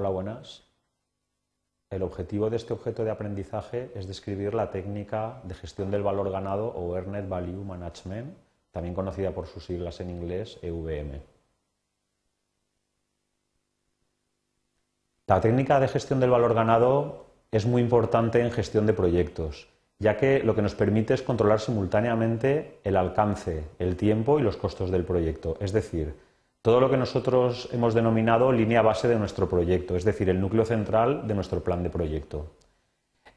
Hola, buenas. El objetivo de este objeto de aprendizaje es describir la técnica de gestión del valor ganado o Earned Value Management, también conocida por sus siglas en inglés EVM. La técnica de gestión del valor ganado es muy importante en gestión de proyectos, ya que lo que nos permite es controlar simultáneamente el alcance, el tiempo y los costos del proyecto, es decir, todo lo que nosotros hemos denominado línea base de nuestro proyecto, es decir, el núcleo central de nuestro plan de proyecto.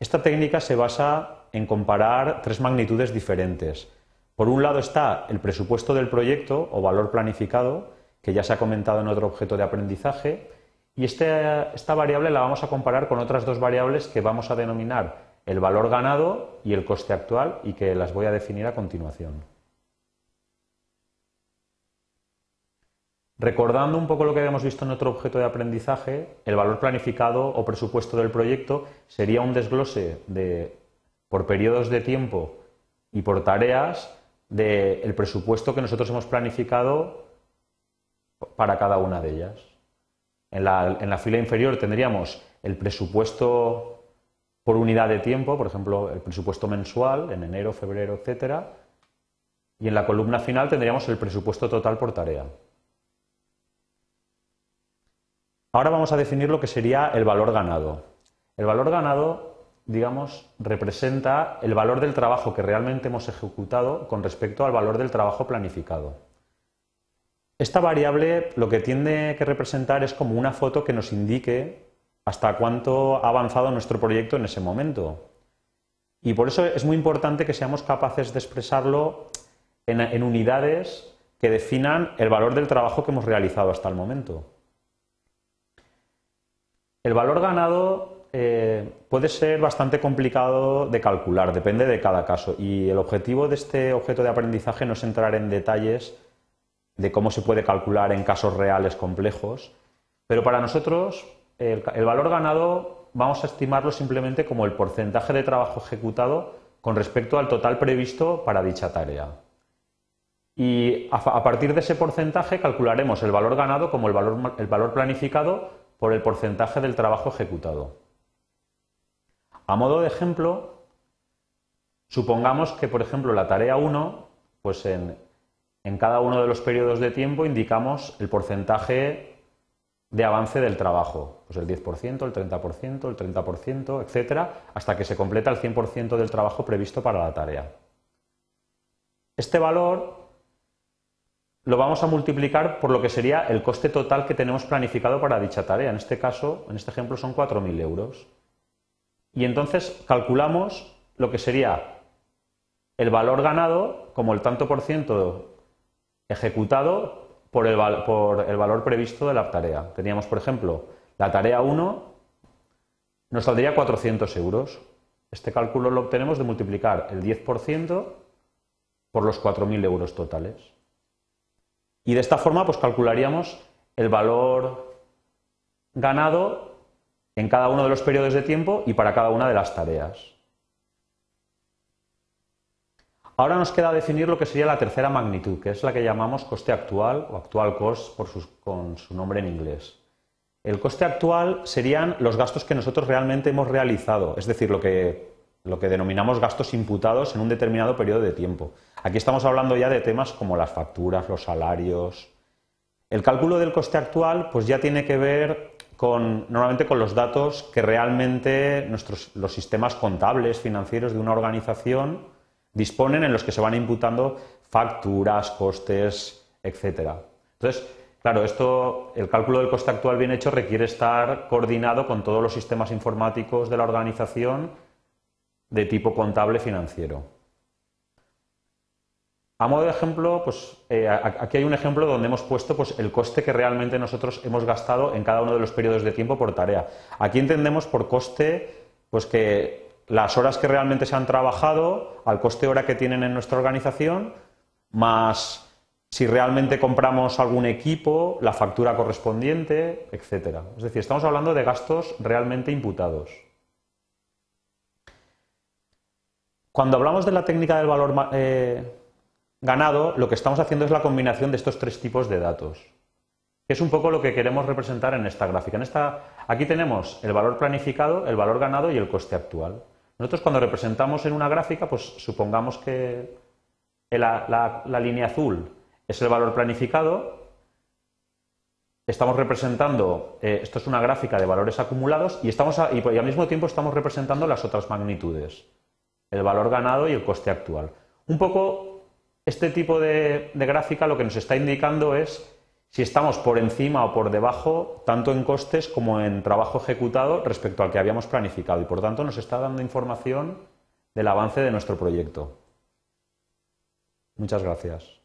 Esta técnica se basa en comparar tres magnitudes diferentes. Por un lado está el presupuesto del proyecto o valor planificado, que ya se ha comentado en otro objeto de aprendizaje, y este, esta variable la vamos a comparar con otras dos variables que vamos a denominar el valor ganado y el coste actual y que las voy a definir a continuación. Recordando un poco lo que habíamos visto en otro objeto de aprendizaje, el valor planificado o presupuesto del proyecto sería un desglose de, por periodos de tiempo y por tareas del presupuesto que nosotros hemos planificado para cada una de ellas. En la, en la fila inferior tendríamos el presupuesto por unidad de tiempo, por ejemplo, el presupuesto mensual en enero, febrero, etcétera, y en la columna final tendríamos el presupuesto total por tarea. Ahora vamos a definir lo que sería el valor ganado. El valor ganado, digamos, representa el valor del trabajo que realmente hemos ejecutado con respecto al valor del trabajo planificado. Esta variable lo que tiende que representar es como una foto que nos indique hasta cuánto ha avanzado nuestro proyecto en ese momento. Y por eso es muy importante que seamos capaces de expresarlo en, en unidades que definan el valor del trabajo que hemos realizado hasta el momento. El valor ganado eh, puede ser bastante complicado de calcular, depende de cada caso. Y el objetivo de este objeto de aprendizaje no es entrar en detalles de cómo se puede calcular en casos reales complejos, pero para nosotros el, valor ganado vamos a estimarlo simplemente como el porcentaje de trabajo ejecutado con respecto al total previsto para dicha tarea. Y a, partir de ese porcentaje calcularemos el valor ganado como el valor planificado por el porcentaje del trabajo ejecutado. A modo de ejemplo, supongamos que, por ejemplo, la tarea 1, pues en, cada uno de los periodos de tiempo indicamos el porcentaje de avance del trabajo, pues el 10%, el 30%, el 30%, etcétera, hasta que se completa el 100% del trabajo previsto para la tarea. Este valor lo vamos a multiplicar por lo que sería el coste total que tenemos planificado para dicha tarea. En este caso, en este ejemplo, son 4.000 euros. Y entonces calculamos lo que sería el valor ganado como el tanto por ciento ejecutado por el, valor previsto de la tarea. Teníamos, por ejemplo, la tarea 1 nos saldría 400 euros. Este cálculo lo obtenemos de multiplicar el 10% por los 4.000 euros totales. Y de esta forma pues calcularíamos el valor ganado en cada uno de los periodos de tiempo y para cada una de las tareas. Ahora nos queda definir lo que sería la tercera magnitud, que es la que llamamos coste actual o actual cost por con su nombre en inglés. El coste actual serían los gastos que nosotros realmente hemos realizado, es decir, lo que lo que denominamos gastos imputados en un determinado periodo de tiempo. Aquí estamos hablando ya de temas como las facturas, los salarios. El cálculo del coste actual pues ya tiene que ver con, normalmente con los datos que realmente nuestros, los sistemas contables, financieros de una organización disponen en los que se van imputando facturas, costes, etc. Entonces, claro, esto, el cálculo del coste actual bien hecho requiere estar coordinado con todos los sistemas informáticos de la organización de tipo contable financiero. A modo de ejemplo, pues eh, aquí hay un ejemplo donde hemos puesto pues, el coste que realmente nosotros hemos gastado en cada uno de los periodos de tiempo por tarea. Aquí entendemos por coste pues que las horas que realmente se han trabajado, al coste hora que tienen en nuestra organización, más si realmente compramos algún equipo, la factura correspondiente, etcétera. Es decir, estamos hablando de gastos realmente imputados. Cuando hablamos de la técnica del valor eh, ganado, lo que estamos haciendo es la combinación de estos tres tipos de datos. que es un poco lo que queremos representar en esta gráfica. En esta, aquí tenemos el valor planificado, el valor ganado y el coste actual. Nosotros cuando representamos en una gráfica, pues supongamos que la, línea azul es el valor planificado, estamos representando, eh, esto es una gráfica de valores acumulados y, estamos y, al mismo tiempo estamos representando las otras magnitudes, el valor ganado y el coste actual. Un poco este tipo de gráfica lo que nos está indicando es si estamos por encima o por debajo, tanto en costes como en trabajo ejecutado respecto al que habíamos planificado y por tanto nos está dando información del avance de nuestro proyecto. Muchas gracias.